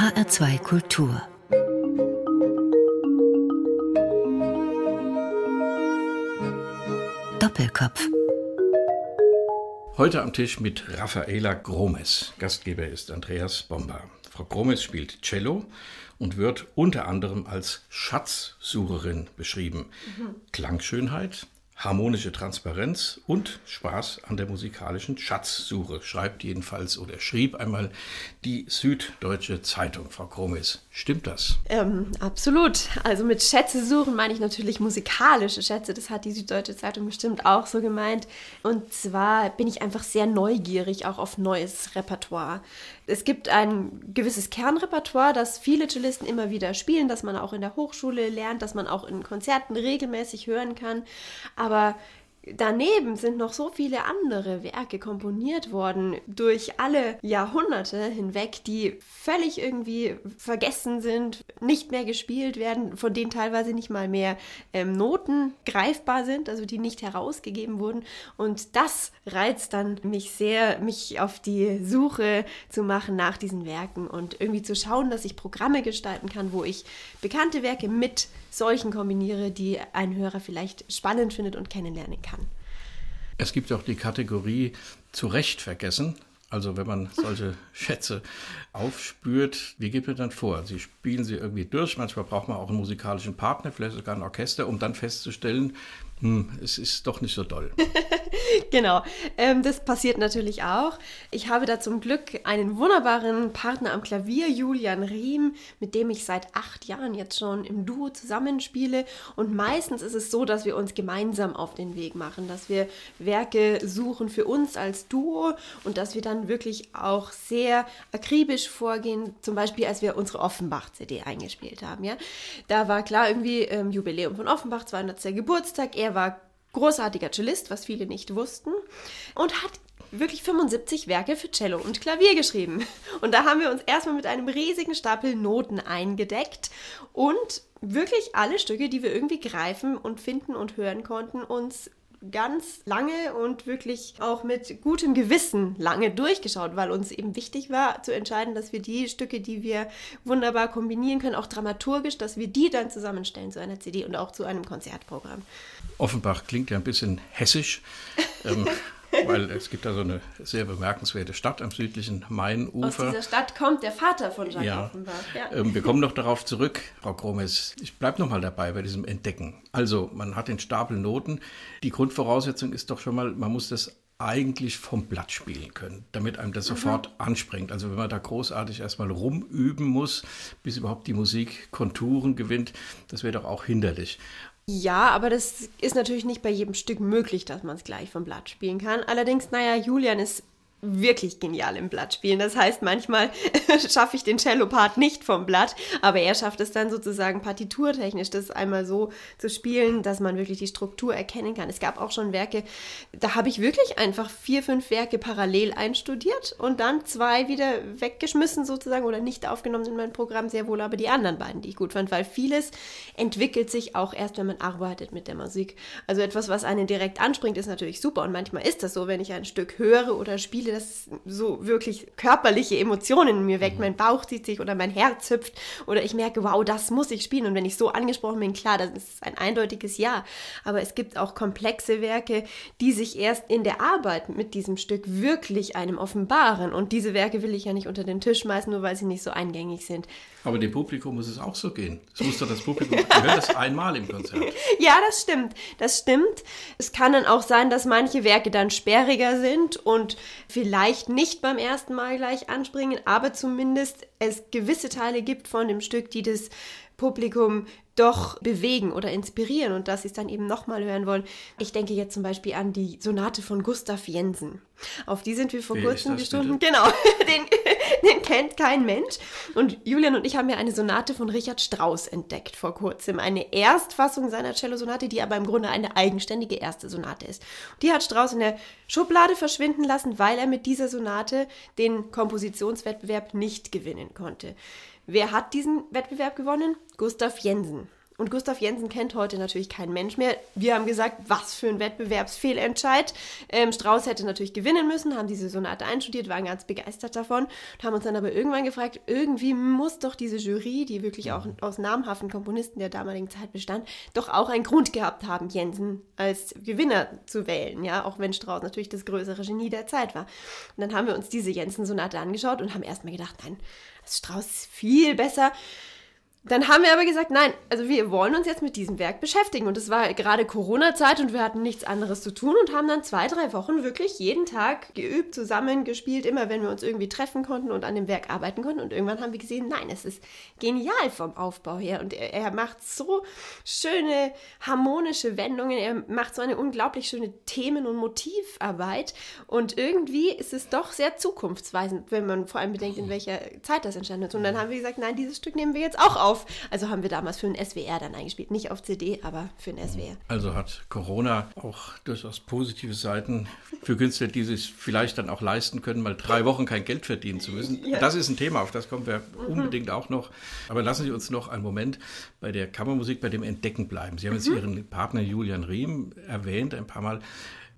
HR2 Kultur Doppelkopf Heute am Tisch mit Raffaela Gromes. Gastgeber ist Andreas Bomber. Frau Gromes spielt Cello und wird unter anderem als Schatzsucherin beschrieben. Mhm. Klangschönheit, harmonische Transparenz und Spaß an der musikalischen Schatzsuche, schreibt jedenfalls oder schrieb einmal die Süddeutsche Zeitung, Frau Kromis. Stimmt das? Ähm, absolut. Also mit Schätze suchen meine ich natürlich musikalische Schätze. Das hat die Süddeutsche Zeitung bestimmt auch so gemeint. Und zwar bin ich einfach sehr neugierig auch auf neues Repertoire. Es gibt ein gewisses Kernrepertoire, das viele Cellisten immer wieder spielen, das man auch in der Hochschule lernt, das man auch in Konzerten regelmäßig hören kann. Aber Daneben sind noch so viele andere Werke komponiert worden durch alle Jahrhunderte hinweg, die völlig irgendwie vergessen sind, nicht mehr gespielt werden, von denen teilweise nicht mal mehr ähm, Noten greifbar sind, also die nicht herausgegeben wurden. Und das reizt dann mich sehr, mich auf die Suche zu machen nach diesen Werken und irgendwie zu schauen, dass ich Programme gestalten kann, wo ich bekannte Werke mit solchen kombiniere, die ein Hörer vielleicht spannend findet und kennenlernen kann. Es gibt auch die Kategorie zu Recht vergessen. Also wenn man solche Schätze aufspürt, wie geht man dann vor? Sie spielen sie irgendwie durch, manchmal braucht man auch einen musikalischen Partner, vielleicht sogar ein Orchester, um dann festzustellen, hm, es ist doch nicht so doll. genau, ähm, das passiert natürlich auch. Ich habe da zum Glück einen wunderbaren Partner am Klavier, Julian Riem, mit dem ich seit acht Jahren jetzt schon im Duo zusammenspiele. Und meistens ist es so, dass wir uns gemeinsam auf den Weg machen, dass wir Werke suchen für uns als Duo und dass wir dann wirklich auch sehr akribisch vorgehen. Zum Beispiel, als wir unsere Offenbach-CD eingespielt haben. Ja? Da war klar irgendwie ähm, Jubiläum von Offenbach, 200. Geburtstag. Er war großartiger Cellist, was viele nicht wussten, und hat wirklich 75 Werke für Cello und Klavier geschrieben. Und da haben wir uns erstmal mit einem riesigen Stapel Noten eingedeckt und wirklich alle Stücke, die wir irgendwie greifen und finden und hören konnten, uns ganz lange und wirklich auch mit gutem Gewissen lange durchgeschaut, weil uns eben wichtig war zu entscheiden, dass wir die Stücke, die wir wunderbar kombinieren können, auch dramaturgisch, dass wir die dann zusammenstellen zu einer CD und auch zu einem Konzertprogramm. Offenbach klingt ja ein bisschen hessisch. ähm, weil es gibt da so eine sehr bemerkenswerte Stadt am südlichen Mainufer. Aus dieser Stadt kommt der Vater von Jacques ja. Offenbach. Ja. Ähm, wir kommen noch darauf zurück, Frau Kromes. Ich bleibe noch mal dabei bei diesem Entdecken. Also, man hat den Stapel Noten. Die Grundvoraussetzung ist doch schon mal, man muss das eigentlich vom Blatt spielen können, damit einem das mhm. sofort anspringt. Also wenn man da großartig erstmal rumüben muss, bis überhaupt die Musik Konturen gewinnt, das wäre doch auch hinderlich. Ja, aber das ist natürlich nicht bei jedem Stück möglich, dass man es gleich vom Blatt spielen kann. Allerdings, naja, Julian ist wirklich genial im Blatt spielen. Das heißt, manchmal schaffe ich den Cello-Part nicht vom Blatt, aber er schafft es dann sozusagen partiturtechnisch, das einmal so zu spielen, dass man wirklich die Struktur erkennen kann. Es gab auch schon Werke, da habe ich wirklich einfach vier, fünf Werke parallel einstudiert und dann zwei wieder weggeschmissen sozusagen oder nicht aufgenommen in mein Programm, sehr wohl aber die anderen beiden, die ich gut fand, weil vieles entwickelt sich auch erst, wenn man arbeitet mit der Musik. Also etwas, was einen direkt anspringt, ist natürlich super und manchmal ist das so, wenn ich ein Stück höre oder spiele, Gefühle, das so wirklich körperliche Emotionen in mir weckt. Mhm. Mein Bauch zieht sich oder mein Herz hüpft oder ich merke, wow, das muss ich spielen. Und wenn ich so angesprochen bin, klar, das ist ein eindeutiges Ja. Aber es gibt auch komplexe Werke, die sich erst in der Arbeit mit diesem Stück wirklich einem offenbaren. Und diese Werke will ich ja nicht unter den Tisch schmeißen, nur weil sie nicht so eingängig sind. Aber dem Publikum muss es auch so gehen. Es muss doch das Publikum, hört das einmal im Konzert. ja, das stimmt. Das stimmt. Es kann dann auch sein, dass manche Werke dann sperriger sind und vielleicht nicht beim ersten Mal gleich anspringen, aber zumindest es gewisse Teile gibt von dem Stück, die das Publikum doch bewegen oder inspirieren und dass sie es dann eben nochmal hören wollen. Ich denke jetzt zum Beispiel an die Sonate von Gustav Jensen. Auf die sind wir vor Wie kurzem gestoßen. Genau, den, den kennt kein Mensch. Und Julian und ich haben ja eine Sonate von Richard Strauss entdeckt vor kurzem. Eine Erstfassung seiner Cello-Sonate, die aber im Grunde eine eigenständige erste Sonate ist. Die hat Strauss in der Schublade verschwinden lassen, weil er mit dieser Sonate den Kompositionswettbewerb nicht gewinnen konnte. Wer hat diesen Wettbewerb gewonnen? Gustav Jensen. Und Gustav Jensen kennt heute natürlich kein Mensch mehr. Wir haben gesagt, was für ein Wettbewerbsfehlentscheid. Ähm, Strauß hätte natürlich gewinnen müssen, haben diese Sonate einstudiert, waren ganz begeistert davon und haben uns dann aber irgendwann gefragt, irgendwie muss doch diese Jury, die wirklich auch aus namhaften Komponisten der damaligen Zeit bestand, doch auch einen Grund gehabt haben, Jensen als Gewinner zu wählen, ja, auch wenn Strauß natürlich das größere Genie der Zeit war. Und dann haben wir uns diese Jensen-Sonate angeschaut und haben erstmal gedacht, nein, Strauß ist viel besser. Dann haben wir aber gesagt, nein, also wir wollen uns jetzt mit diesem Werk beschäftigen. Und es war gerade Corona-Zeit und wir hatten nichts anderes zu tun und haben dann zwei, drei Wochen wirklich jeden Tag geübt, zusammengespielt, immer wenn wir uns irgendwie treffen konnten und an dem Werk arbeiten konnten. Und irgendwann haben wir gesehen, nein, es ist genial vom Aufbau her. Und er, er macht so schöne harmonische Wendungen, er macht so eine unglaublich schöne Themen- und Motivarbeit. Und irgendwie ist es doch sehr zukunftsweisend, wenn man vor allem bedenkt, in welcher Zeit das entstanden ist. Und dann haben wir gesagt, nein, dieses Stück nehmen wir jetzt auch auf auf. Also haben wir damals für ein SWR dann eingespielt. Nicht auf CD, aber für ein SWR. Also hat Corona auch durchaus positive Seiten für Künstler, die sich vielleicht dann auch leisten können, mal drei Wochen kein Geld verdienen zu müssen. Ja. Das ist ein Thema, auf das kommen wir mhm. unbedingt auch noch. Aber lassen Sie uns noch einen Moment bei der Kammermusik, bei dem Entdecken bleiben. Sie haben jetzt mhm. Ihren Partner Julian Riem erwähnt ein paar Mal.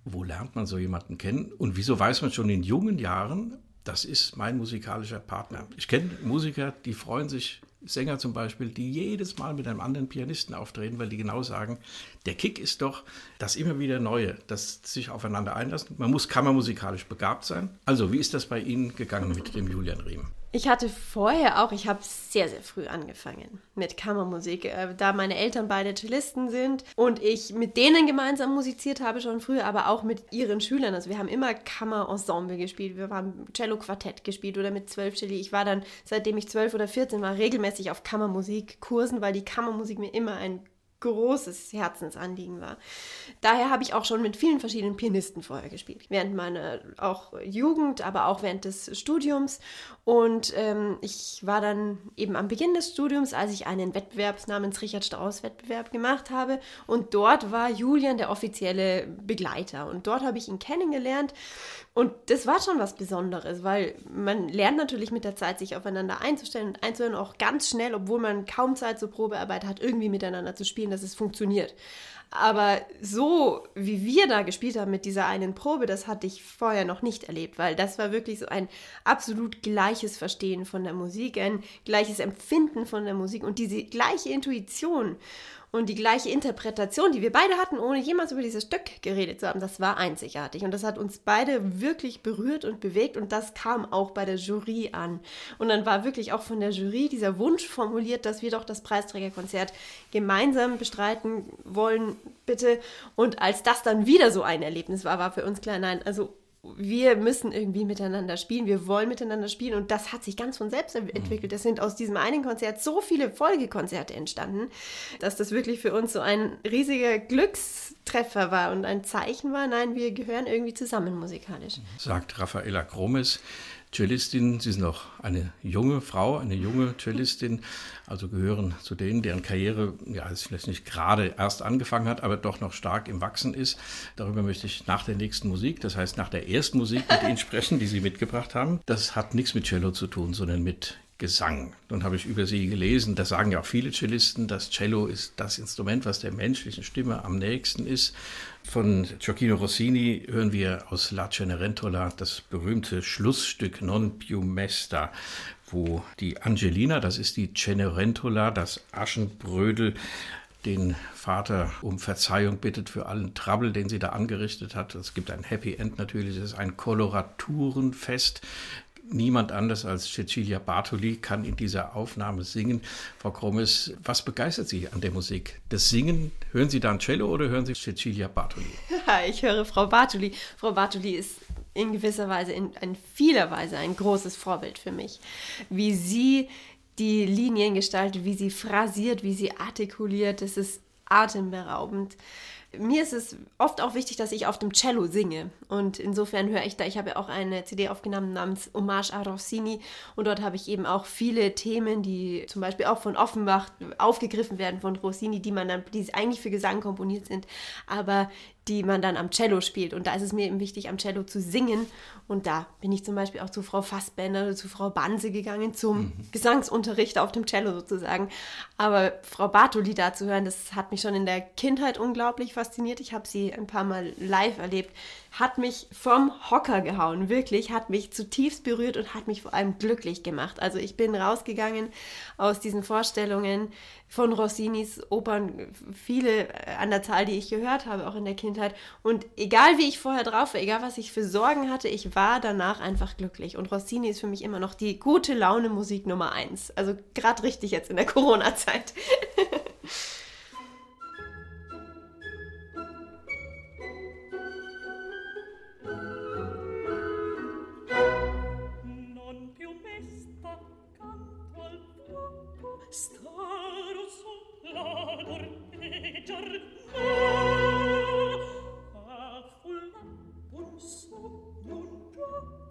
Wo lernt man so jemanden kennen? Und wieso weiß man schon in jungen Jahren, das ist mein musikalischer Partner. Ich kenne Musiker, die freuen sich Sänger zum Beispiel, die jedes Mal mit einem anderen Pianisten auftreten, weil die genau sagen, der Kick ist doch das immer wieder Neue, das sich aufeinander einlassen. Man muss kammermusikalisch begabt sein. Also, wie ist das bei Ihnen gegangen mit dem Julian Riem? Ich hatte vorher auch, ich habe sehr, sehr früh angefangen mit Kammermusik, äh, da meine Eltern beide Cellisten sind und ich mit denen gemeinsam musiziert habe schon früher, aber auch mit ihren Schülern. Also wir haben immer Kammerensemble gespielt, wir haben Cello-Quartett gespielt oder mit zwölf Celli. Ich war dann, seitdem ich zwölf oder vierzehn war, regelmäßig auf Kammermusikkursen, weil die Kammermusik mir immer ein großes Herzensanliegen war. Daher habe ich auch schon mit vielen verschiedenen Pianisten vorher gespielt. Während meiner auch Jugend, aber auch während des Studiums. Und ähm, ich war dann eben am Beginn des Studiums, als ich einen Wettbewerb namens Richard Strauss Wettbewerb gemacht habe. Und dort war Julian der offizielle Begleiter. Und dort habe ich ihn kennengelernt. Und das war schon was Besonderes, weil man lernt natürlich mit der Zeit, sich aufeinander einzustellen und einzuhören, auch ganz schnell, obwohl man kaum Zeit zur Probearbeit hat, irgendwie miteinander zu spielen, dass es funktioniert. Aber so, wie wir da gespielt haben mit dieser einen Probe, das hatte ich vorher noch nicht erlebt, weil das war wirklich so ein absolut gleiches Verstehen von der Musik, ein gleiches Empfinden von der Musik und diese gleiche Intuition und die gleiche Interpretation, die wir beide hatten, ohne jemals über dieses Stück geredet zu haben, das war einzigartig. Und das hat uns beide wirklich berührt und bewegt. Und das kam auch bei der Jury an. Und dann war wirklich auch von der Jury dieser Wunsch formuliert, dass wir doch das Preisträgerkonzert gemeinsam bestreiten wollen, bitte. Und als das dann wieder so ein Erlebnis war, war für uns klar, nein, also wir müssen irgendwie miteinander spielen, wir wollen miteinander spielen und das hat sich ganz von selbst entwickelt. Es sind aus diesem einen Konzert so viele Folgekonzerte entstanden, dass das wirklich für uns so ein riesiger Glückstreffer war und ein Zeichen war, nein, wir gehören irgendwie zusammen musikalisch. Sagt Raffaella Gromes. Cellistin. Sie sind auch eine junge Frau, eine junge Cellistin, also gehören zu denen, deren Karriere ja vielleicht nicht gerade erst angefangen hat, aber doch noch stark im Wachsen ist. Darüber möchte ich nach der nächsten Musik, das heißt nach der ersten Musik mit Ihnen sprechen, die Sie mitgebracht haben. Das hat nichts mit Cello zu tun, sondern mit Gesang. Nun habe ich über sie gelesen, das sagen ja auch viele Cellisten, das Cello ist das Instrument, was der menschlichen Stimme am nächsten ist. Von Gioacchino Rossini hören wir aus La Cenerentola das berühmte Schlussstück Non più mesta, wo die Angelina, das ist die Cenerentola, das Aschenbrödel, den Vater um Verzeihung bittet für allen Trouble, den sie da angerichtet hat. Es gibt ein Happy End natürlich, es ist ein Koloraturenfest niemand anders als Cecilia Bartoli kann in dieser Aufnahme singen. Frau Krommes, was begeistert Sie an der Musik? Das Singen, hören Sie da ein Cello oder hören Sie Cecilia Bartoli? Ich höre Frau Bartoli. Frau Bartoli ist in gewisser Weise, in, in vieler Weise ein großes Vorbild für mich. Wie sie die Linien gestaltet, wie sie phrasiert, wie sie artikuliert, das ist atemberaubend mir ist es oft auch wichtig, dass ich auf dem Cello singe. Und insofern höre ich da, ich habe ja auch eine CD aufgenommen namens Hommage a Rossini. Und dort habe ich eben auch viele Themen, die zum Beispiel auch von Offenbach aufgegriffen werden von Rossini, die man dann, die eigentlich für Gesang komponiert sind, aber die man dann am Cello spielt. Und da ist es mir eben wichtig, am Cello zu singen. Und da bin ich zum Beispiel auch zu Frau Fassbender oder zu Frau Banse gegangen zum mhm. Gesangsunterricht auf dem Cello sozusagen. Aber Frau Bartoli da zu hören, das hat mich schon in der Kindheit unglaublich fasziniert. Ich habe sie ein paar Mal live erlebt. Hat mich vom Hocker gehauen, wirklich, hat mich zutiefst berührt und hat mich vor allem glücklich gemacht. Also ich bin rausgegangen aus diesen Vorstellungen von Rossinis Opern, viele an der Zahl, die ich gehört habe, auch in der Kindheit. Und egal wie ich vorher drauf war, egal was ich für Sorgen hatte, ich war danach einfach glücklich. Und Rossini ist für mich immer noch die gute Laune Musik Nummer eins. Also gerade richtig jetzt in der Corona-Zeit.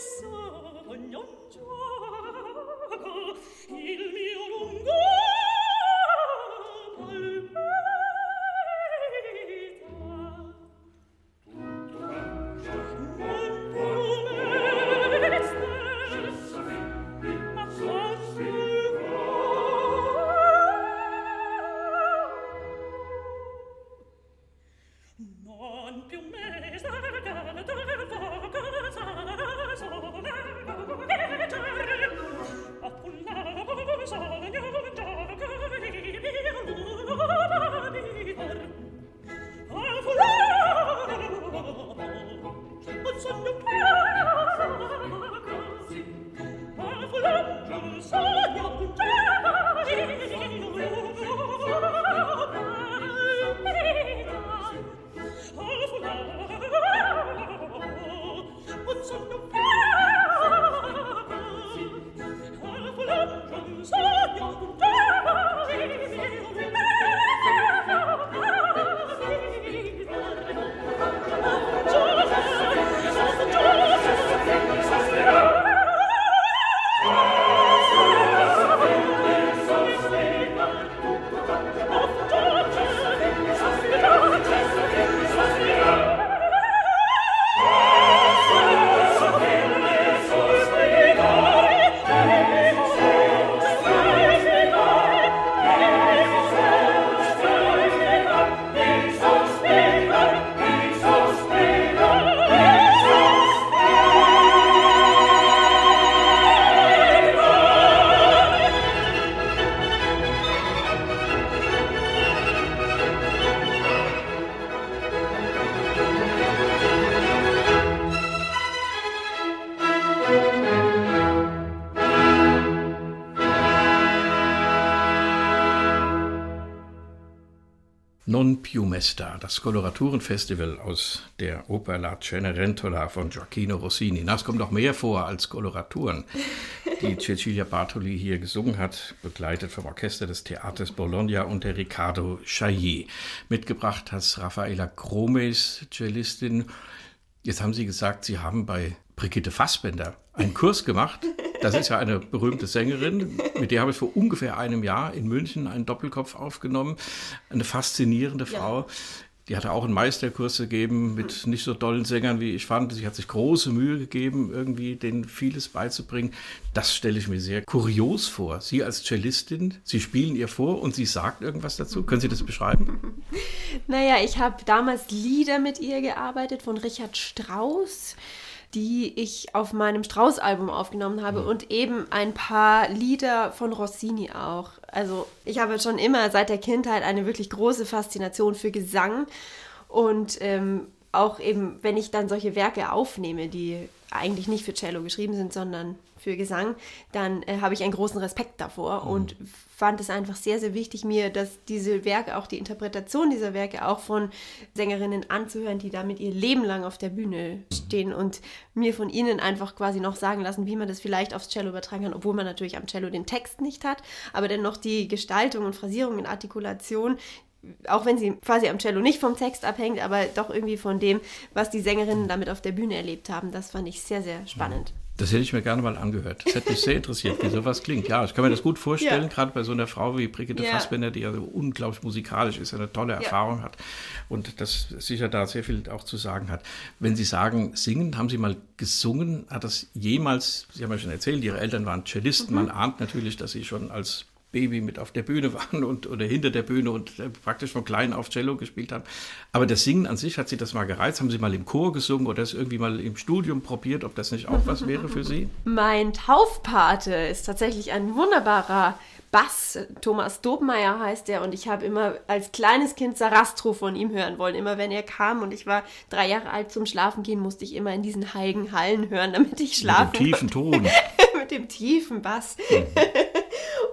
so das Koloraturenfestival aus der Oper La Cenerentola von Gioacchino Rossini. Na, es kommt noch mehr vor als Koloraturen, die Cecilia Bartoli hier gesungen hat, begleitet vom Orchester des Theaters Bologna und der Riccardo Chailly. Mitgebracht hat Raffaella Gromes, Cellistin. Jetzt haben Sie gesagt, Sie haben bei Brigitte Fassbender einen Kurs gemacht. Das ist ja eine berühmte Sängerin, mit der habe ich vor ungefähr einem Jahr in München einen Doppelkopf aufgenommen. Eine faszinierende Frau. Die hatte auch einen Meisterkurs gegeben mit nicht so tollen Sängern, wie ich fand. Sie hat sich große Mühe gegeben, irgendwie denen vieles beizubringen. Das stelle ich mir sehr kurios vor. Sie als Cellistin, Sie spielen ihr vor und sie sagt irgendwas dazu. Können Sie das beschreiben? Naja, ich habe damals Lieder mit ihr gearbeitet von Richard Strauss die ich auf meinem Strauß-Album aufgenommen habe mhm. und eben ein paar Lieder von Rossini auch. Also ich habe schon immer seit der Kindheit eine wirklich große Faszination für Gesang und ähm, auch eben, wenn ich dann solche Werke aufnehme, die eigentlich nicht für Cello geschrieben sind, sondern für Gesang, dann äh, habe ich einen großen Respekt davor mhm. und fand es einfach sehr, sehr wichtig, mir, dass diese Werke, auch die Interpretation dieser Werke auch von Sängerinnen anzuhören, die damit ihr Leben lang auf der Bühne stehen und mir von ihnen einfach quasi noch sagen lassen, wie man das vielleicht aufs Cello übertragen kann, obwohl man natürlich am Cello den Text nicht hat, aber dennoch die Gestaltung und Phrasierung und Artikulation, auch wenn sie quasi am Cello nicht vom Text abhängt, aber doch irgendwie von dem, was die Sängerinnen damit auf der Bühne erlebt haben. Das fand ich sehr, sehr spannend. Das hätte ich mir gerne mal angehört. Das hätte mich sehr interessiert, wie sowas klingt. Ja, ich kann mir das gut vorstellen, ja. gerade bei so einer Frau wie Brigitte ja. Fassbender, die ja so unglaublich musikalisch ist, eine tolle Erfahrung ja. hat und das sicher da sehr viel auch zu sagen hat. Wenn Sie sagen, singen, haben Sie mal gesungen? Hat das jemals, Sie haben ja schon erzählt, Ihre Eltern waren Cellisten. Mhm. Man ahnt natürlich, dass Sie schon als Baby mit auf der Bühne waren und oder hinter der Bühne und äh, praktisch von klein auf Cello gespielt haben. Aber das Singen an sich, hat Sie das mal gereizt? Haben Sie mal im Chor gesungen oder das irgendwie mal im Studium probiert, ob das nicht auch was wäre für Sie? Mein Taufpate ist tatsächlich ein wunderbarer Bass. Thomas Dobmeier heißt er und ich habe immer als kleines Kind Sarastro von ihm hören wollen. Immer wenn er kam und ich war drei Jahre alt zum Schlafen gehen, musste ich immer in diesen heiligen Hallen hören, damit ich schlafe. Mit dem tiefen Ton. Mit dem tiefen Bass. Mhm.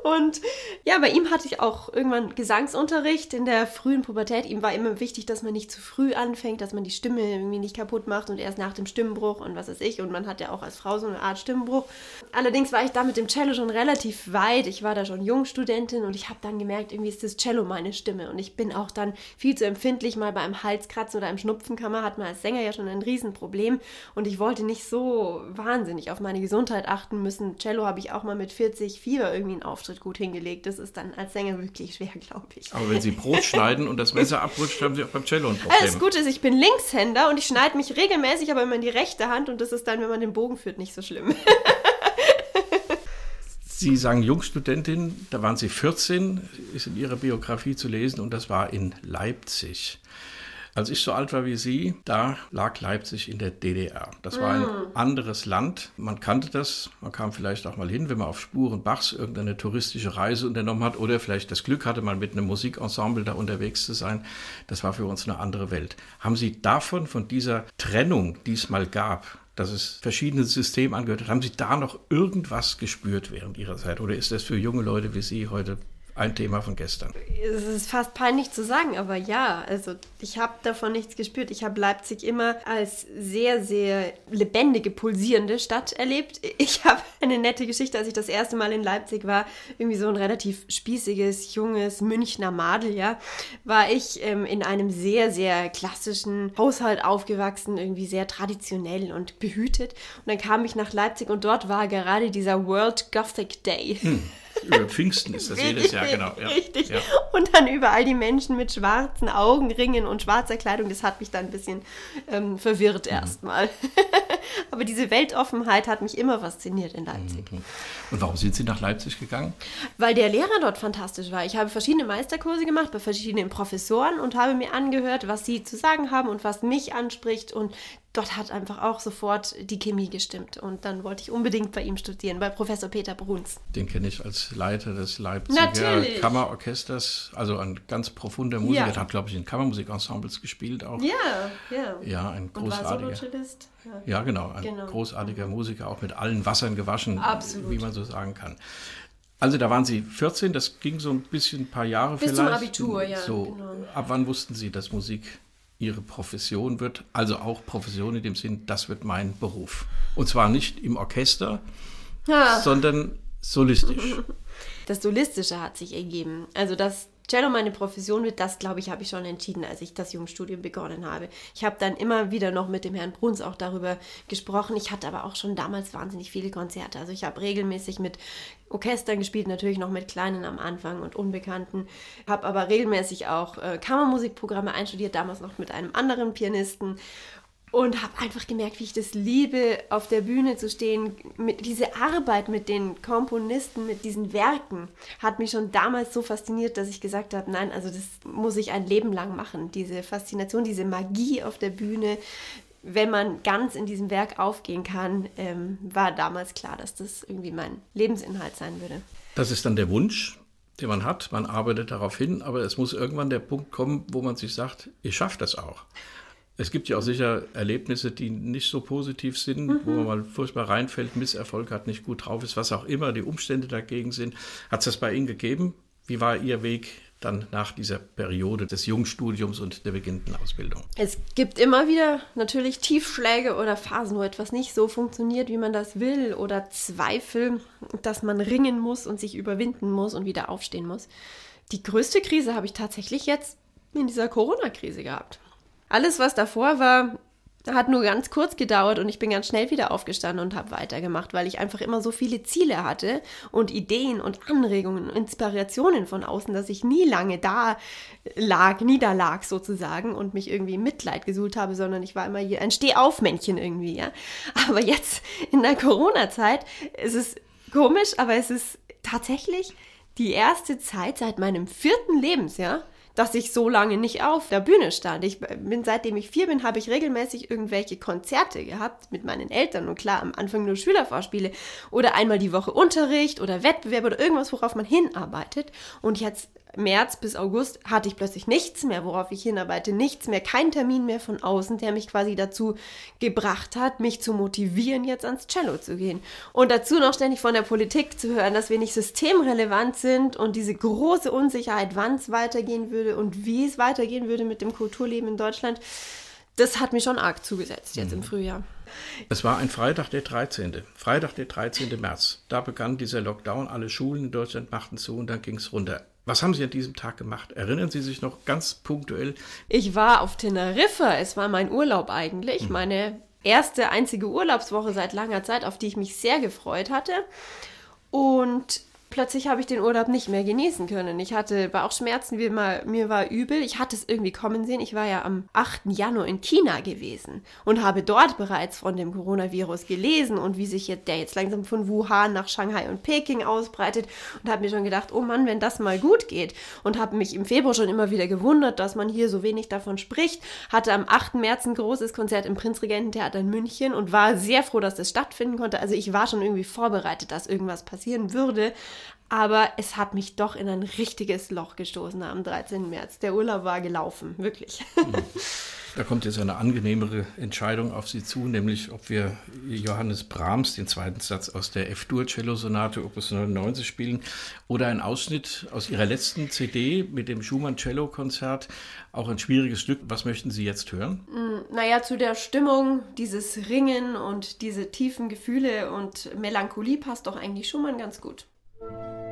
Und ja, bei ihm hatte ich auch irgendwann Gesangsunterricht in der frühen Pubertät. Ihm war immer wichtig, dass man nicht zu früh anfängt, dass man die Stimme irgendwie nicht kaputt macht und erst nach dem Stimmbruch und was weiß ich. Und man hat ja auch als Frau so eine Art Stimmbruch. Allerdings war ich da mit dem Cello schon relativ weit. Ich war da schon Jungstudentin und ich habe dann gemerkt, irgendwie ist das Cello meine Stimme. Und ich bin auch dann viel zu empfindlich. Mal bei einem Halskratzen oder einem Schnupfenkammer hat man als Sänger ja schon ein Riesenproblem. Und ich wollte nicht so wahnsinnig auf meine Gesundheit achten müssen. Cello habe ich auch mal mit 40 Fieber irgendwie einen Auftritt Auftritt gut hingelegt. Das ist dann als Sänger wirklich schwer, glaube ich. Aber wenn Sie Brot schneiden und das Messer abrutscht, haben Sie auch beim Cello ein Problem. Alles gut ist, ich bin Linkshänder und ich schneide mich regelmäßig, aber immer in die rechte Hand und das ist dann, wenn man den Bogen führt, nicht so schlimm. Sie sagen Jungstudentin, da waren Sie 14, ist in Ihrer Biografie zu lesen und das war in Leipzig. Als ich so alt war wie Sie, da lag Leipzig in der DDR. Das war ein mm. anderes Land. Man kannte das. Man kam vielleicht auch mal hin, wenn man auf Spuren Bachs irgendeine touristische Reise unternommen hat oder vielleicht das Glück hatte, mal mit einem Musikensemble da unterwegs zu sein. Das war für uns eine andere Welt. Haben Sie davon, von dieser Trennung, die es mal gab, dass es verschiedene Systeme angehört hat, haben Sie da noch irgendwas gespürt während Ihrer Zeit? Oder ist das für junge Leute wie Sie heute ein Thema von gestern. Es ist fast peinlich zu sagen, aber ja, also ich habe davon nichts gespürt. Ich habe Leipzig immer als sehr, sehr lebendige, pulsierende Stadt erlebt. Ich habe eine nette Geschichte, als ich das erste Mal in Leipzig war, irgendwie so ein relativ spießiges, junges Münchner Madel, ja, war ich ähm, in einem sehr, sehr klassischen Haushalt aufgewachsen, irgendwie sehr traditionell und behütet. Und dann kam ich nach Leipzig und dort war gerade dieser World Gothic Day. Hm. Über Pfingsten ist das jedes Jahr, genau. Ja. Richtig. Ja. Und dann überall die Menschen mit schwarzen Augenringen und schwarzer Kleidung. Das hat mich dann ein bisschen ähm, verwirrt mhm. erstmal. Aber diese Weltoffenheit hat mich immer fasziniert in Leipzig. Mhm. Und warum sind Sie nach Leipzig gegangen? Weil der Lehrer dort fantastisch war. Ich habe verschiedene Meisterkurse gemacht bei verschiedenen Professoren und habe mir angehört, was sie zu sagen haben und was mich anspricht. Und dort hat einfach auch sofort die Chemie gestimmt. Und dann wollte ich unbedingt bei ihm studieren, bei Professor Peter Bruns. Den kenne ich als Leiter des Leipziger Natürlich. Kammerorchesters, also ein ganz profunder Musiker. Ja. Hat, glaube ich, in Kammermusikensembles gespielt auch. Ja, ja. Ja, ein großartiger. Ja. Ja, genau. Ein genau. großartiger Musiker, auch mit allen Wassern gewaschen, Absolut. wie man so sagen kann. Also da waren Sie 14, das ging so ein bisschen ein paar Jahre Bis vielleicht. Bis zum Abitur, ja. So, genau. Ab wann wussten Sie, dass Musik ihre Profession wird, also auch Profession in dem Sinn, das wird mein Beruf. Und zwar nicht im Orchester, ja. sondern solistisch. Das Solistische hat sich ergeben. Also das Cello meine Profession wird, das glaube ich, habe ich schon entschieden, als ich das Jungstudium begonnen habe. Ich habe dann immer wieder noch mit dem Herrn Bruns auch darüber gesprochen. Ich hatte aber auch schon damals wahnsinnig viele Konzerte. Also ich habe regelmäßig mit Orchestern gespielt, natürlich noch mit kleinen am Anfang und Unbekannten. Habe aber regelmäßig auch äh, Kammermusikprogramme einstudiert, damals noch mit einem anderen Pianisten und habe einfach gemerkt, wie ich das liebe, auf der Bühne zu stehen. Mit, diese Arbeit mit den Komponisten, mit diesen Werken, hat mich schon damals so fasziniert, dass ich gesagt habe, nein, also das muss ich ein Leben lang machen. Diese Faszination, diese Magie auf der Bühne, wenn man ganz in diesem Werk aufgehen kann, ähm, war damals klar, dass das irgendwie mein Lebensinhalt sein würde. Das ist dann der Wunsch, den man hat. Man arbeitet darauf hin, aber es muss irgendwann der Punkt kommen, wo man sich sagt, ich schaffe das auch. Es gibt ja auch sicher Erlebnisse, die nicht so positiv sind, mhm. wo man mal furchtbar reinfällt, Misserfolg hat, nicht gut drauf ist, was auch immer die Umstände dagegen sind. Hat es das bei Ihnen gegeben? Wie war Ihr Weg dann nach dieser Periode des Jungstudiums und der beginnenden Ausbildung? Es gibt immer wieder natürlich Tiefschläge oder Phasen, wo etwas nicht so funktioniert, wie man das will, oder Zweifel, dass man ringen muss und sich überwinden muss und wieder aufstehen muss. Die größte Krise habe ich tatsächlich jetzt in dieser Corona-Krise gehabt. Alles, was davor war, hat nur ganz kurz gedauert und ich bin ganz schnell wieder aufgestanden und habe weitergemacht, weil ich einfach immer so viele Ziele hatte und Ideen und Anregungen und Inspirationen von außen, dass ich nie lange da lag, niederlag sozusagen und mich irgendwie Mitleid gesucht habe, sondern ich war immer hier ein Stehaufmännchen irgendwie, ja. Aber jetzt in der Corona-Zeit ist es komisch, aber es ist tatsächlich die erste Zeit seit meinem vierten Lebensjahr, dass ich so lange nicht auf der Bühne stand. Ich bin, seitdem ich vier bin, habe ich regelmäßig irgendwelche Konzerte gehabt mit meinen Eltern und klar, am Anfang nur Schülervorspiele oder einmal die Woche Unterricht oder Wettbewerb oder irgendwas, worauf man hinarbeitet. Und jetzt März bis August hatte ich plötzlich nichts mehr, worauf ich hinarbeite, nichts mehr, kein Termin mehr von außen, der mich quasi dazu gebracht hat, mich zu motivieren, jetzt ans Cello zu gehen. Und dazu noch ständig von der Politik zu hören, dass wir nicht systemrelevant sind und diese große Unsicherheit, wann es weitergehen würde und wie es weitergehen würde mit dem Kulturleben in Deutschland, das hat mir schon arg zugesetzt jetzt mhm. im Frühjahr. Es war ein Freitag der 13. Freitag der 13. März. Da begann dieser Lockdown. Alle Schulen in Deutschland machten zu und dann ging es runter. Was haben Sie an diesem Tag gemacht? Erinnern Sie sich noch ganz punktuell? Ich war auf Teneriffa. Es war mein Urlaub eigentlich. Hm. Meine erste einzige Urlaubswoche seit langer Zeit, auf die ich mich sehr gefreut hatte. Und plötzlich habe ich den Urlaub nicht mehr genießen können. Ich hatte Bauchschmerzen, wie mal, mir war übel. Ich hatte es irgendwie kommen sehen. Ich war ja am 8. Januar in China gewesen und habe dort bereits von dem Coronavirus gelesen und wie sich jetzt der jetzt langsam von Wuhan nach Shanghai und Peking ausbreitet und habe mir schon gedacht, oh Mann, wenn das mal gut geht und habe mich im Februar schon immer wieder gewundert, dass man hier so wenig davon spricht. Hatte am 8. März ein großes Konzert im Prinzregententheater in München und war sehr froh, dass das stattfinden konnte. Also ich war schon irgendwie vorbereitet, dass irgendwas passieren würde. Aber es hat mich doch in ein richtiges Loch gestoßen am 13. März. Der Urlaub war gelaufen, wirklich. Da kommt jetzt eine angenehmere Entscheidung auf Sie zu, nämlich ob wir Johannes Brahms, den zweiten Satz aus der F-Dur-Cello-Sonate Opus 99 spielen oder ein Ausschnitt aus Ihrer letzten CD mit dem Schumann-Cello-Konzert. Auch ein schwieriges Stück. Was möchten Sie jetzt hören? Mm, naja, zu der Stimmung, dieses Ringen und diese tiefen Gefühle und Melancholie passt doch eigentlich Schumann ganz gut. Thank you.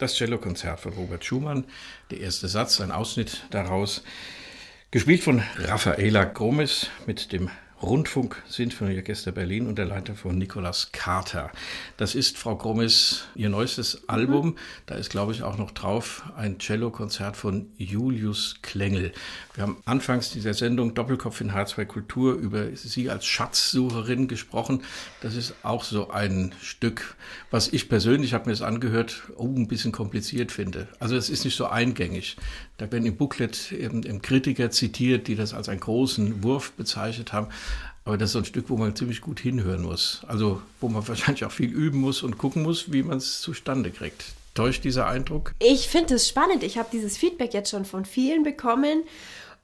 Das Cellokonzert von Robert Schumann, der erste Satz, ein Ausschnitt daraus, gespielt von Raffaela Gomes mit dem Rundfunk Sinfonieorchester Berlin und der Leiter von Nicolas Carter. Das ist, Frau Grommes, Ihr neuestes Album. Da ist, glaube ich, auch noch drauf ein Cellokonzert von Julius Klengel. Wir haben anfangs dieser Sendung Doppelkopf in H2 Kultur über Sie als Schatzsucherin gesprochen. Das ist auch so ein Stück, was ich persönlich, habe mir das angehört, oh, ein bisschen kompliziert finde. Also es ist nicht so eingängig. Da werden im Booklet eben, im Kritiker zitiert, die das als einen großen Wurf bezeichnet haben. Aber das ist so ein Stück, wo man ziemlich gut hinhören muss. Also wo man wahrscheinlich auch viel üben muss und gucken muss, wie man es zustande kriegt. Täuscht dieser Eindruck? Ich finde es spannend. Ich habe dieses Feedback jetzt schon von vielen bekommen.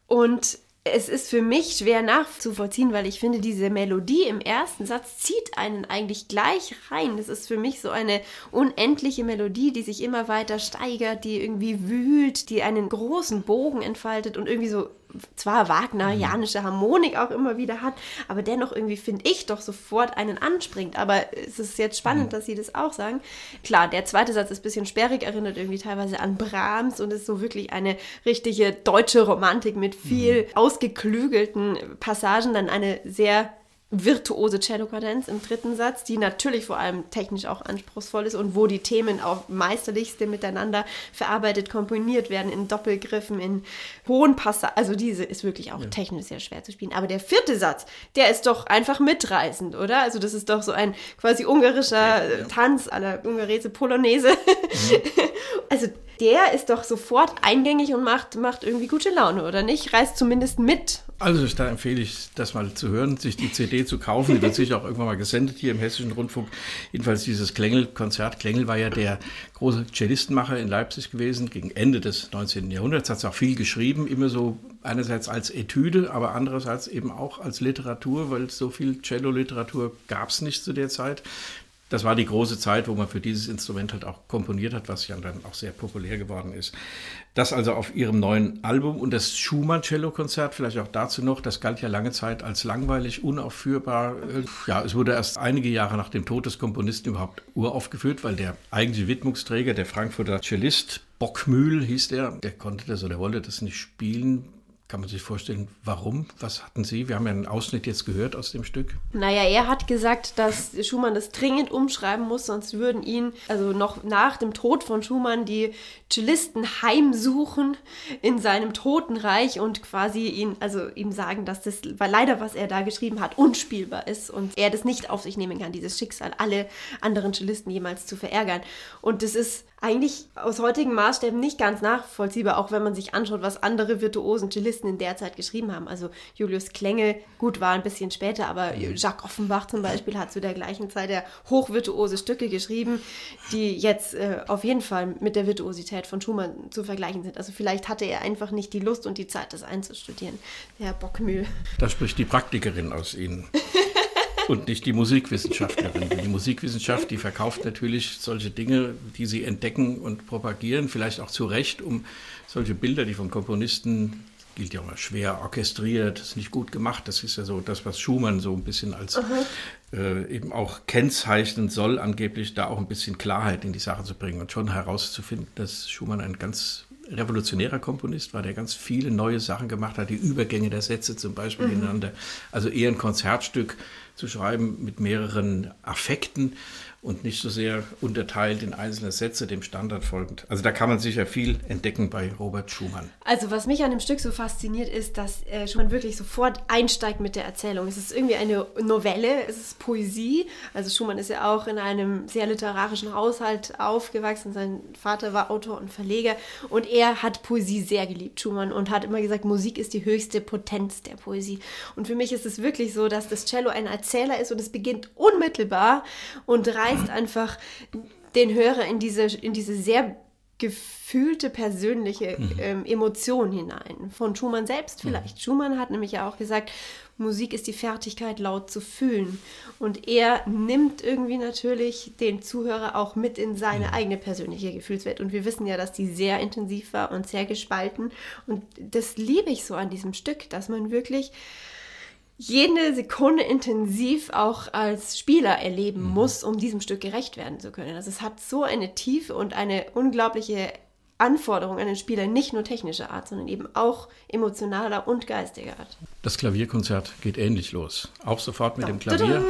Und es ist für mich schwer nachzuvollziehen, weil ich finde, diese Melodie im ersten Satz zieht einen eigentlich gleich rein. Das ist für mich so eine unendliche Melodie, die sich immer weiter steigert, die irgendwie wühlt, die einen großen Bogen entfaltet und irgendwie so zwar wagnerianische Harmonik auch immer wieder hat, aber dennoch irgendwie, finde ich, doch sofort einen anspringt. Aber es ist jetzt spannend, mhm. dass Sie das auch sagen. Klar, der zweite Satz ist ein bisschen sperrig, erinnert irgendwie teilweise an Brahms und ist so wirklich eine richtige deutsche Romantik mit viel mhm. ausgeklügelten Passagen, dann eine sehr virtuose Cello-Kadenz im dritten Satz, die natürlich vor allem technisch auch anspruchsvoll ist und wo die Themen auf meisterlichste miteinander verarbeitet, komponiert werden in Doppelgriffen, in hohen Passagen. Also diese ist wirklich auch ja. technisch sehr schwer zu spielen. Aber der vierte Satz, der ist doch einfach mitreißend, oder? Also das ist doch so ein quasi ungarischer ja, ja. Tanz aller Ungarese Polonaise. Mhm. also der ist doch sofort eingängig und macht, macht irgendwie gute Laune, oder nicht? Reißt zumindest mit. Also da empfehle ich, das mal zu hören, sich die CD zu kaufen. Die wird sicher auch irgendwann mal gesendet hier im Hessischen Rundfunk. Jedenfalls dieses Klengel-Konzert. Klengel war ja der große Cellistenmacher in Leipzig gewesen, gegen Ende des 19. Jahrhunderts. Hat es auch viel geschrieben, immer so einerseits als Etüde, aber andererseits eben auch als Literatur, weil so viel Cello-Literatur gab es nicht zu der Zeit das war die große Zeit, wo man für dieses Instrument halt auch komponiert hat, was ja dann auch sehr populär geworden ist. Das also auf ihrem neuen Album und das Schumann-Cello-Konzert, vielleicht auch dazu noch, das galt ja lange Zeit als langweilig, unaufführbar. Ja, es wurde erst einige Jahre nach dem Tod des Komponisten überhaupt uraufgeführt, weil der eigentliche Widmungsträger, der Frankfurter Cellist Bockmühl hieß der, der konnte das oder wollte das nicht spielen, kann man sich vorstellen, warum? Was hatten Sie? Wir haben ja einen Ausschnitt jetzt gehört aus dem Stück. Naja, er hat gesagt, dass Schumann das dringend umschreiben muss, sonst würden ihn, also noch nach dem Tod von Schumann, die Cellisten heimsuchen in seinem Totenreich und quasi ihn, also ihm sagen, dass das, weil leider, was er da geschrieben hat, unspielbar ist und er das nicht auf sich nehmen kann, dieses Schicksal, alle anderen Cellisten jemals zu verärgern. Und das ist eigentlich aus heutigen Maßstäben nicht ganz nachvollziehbar, auch wenn man sich anschaut, was andere virtuosen Cellisten in der Zeit geschrieben haben. Also Julius Klengel, gut, war ein bisschen später, aber Jacques Offenbach zum Beispiel hat zu der gleichen Zeit ja hochvirtuose Stücke geschrieben, die jetzt äh, auf jeden Fall mit der Virtuosität von Schumann zu vergleichen sind. Also vielleicht hatte er einfach nicht die Lust und die Zeit, das einzustudieren, der Herr Bockmühl. Da spricht die Praktikerin aus Ihnen. und nicht die Musikwissenschaftlerin. Die Musikwissenschaft, die verkauft natürlich solche Dinge, die sie entdecken und propagieren, vielleicht auch zu Recht, um solche Bilder, die vom Komponisten gilt ja immer schwer orchestriert, ist nicht gut gemacht. Das ist ja so das, was Schumann so ein bisschen als äh, eben auch kennzeichnen soll, angeblich da auch ein bisschen Klarheit in die Sache zu bringen und schon herauszufinden, dass Schumann ein ganz revolutionärer Komponist war, der ganz viele neue Sachen gemacht hat, die Übergänge der Sätze zum Beispiel mhm. ineinander. Also eher ein Konzertstück zu schreiben mit mehreren Affekten und nicht so sehr unterteilt in einzelne Sätze, dem Standard folgend. Also da kann man sicher viel entdecken bei Robert Schumann. Also was mich an dem Stück so fasziniert ist, dass äh, Schumann wirklich sofort einsteigt mit der Erzählung. Es ist irgendwie eine Novelle, es ist Poesie. Also Schumann ist ja auch in einem sehr literarischen Haushalt aufgewachsen. Sein Vater war Autor und Verleger und er hat Poesie sehr geliebt, Schumann, und hat immer gesagt, Musik ist die höchste Potenz der Poesie. Und für mich ist es wirklich so, dass das Cello ein Erzähler ist und es beginnt unmittelbar und reißt einfach den Hörer in diese, in diese sehr gefühlte persönliche Mhm. ähm, Emotion hinein. Von Schumann selbst vielleicht. Schumann hat nämlich ja auch gesagt, Musik ist die Fertigkeit, laut zu fühlen. Und er nimmt irgendwie natürlich den Zuhörer auch mit in Mhm. seine eigene persönliche Gefühlswelt. Und wir wissen ja, dass die sehr intensiv war und sehr gespalten. Und das liebe ich so an diesem Stück, dass man wirklich jede Sekunde intensiv auch als Spieler erleben muss, um diesem Stück gerecht werden zu können. Also es hat so eine Tiefe und eine unglaubliche Anforderung an den Spieler, nicht nur technischer Art, sondern eben auch emotionaler und geistiger Art. Das Klavierkonzert geht ähnlich los. Auch sofort mit dem Klavier.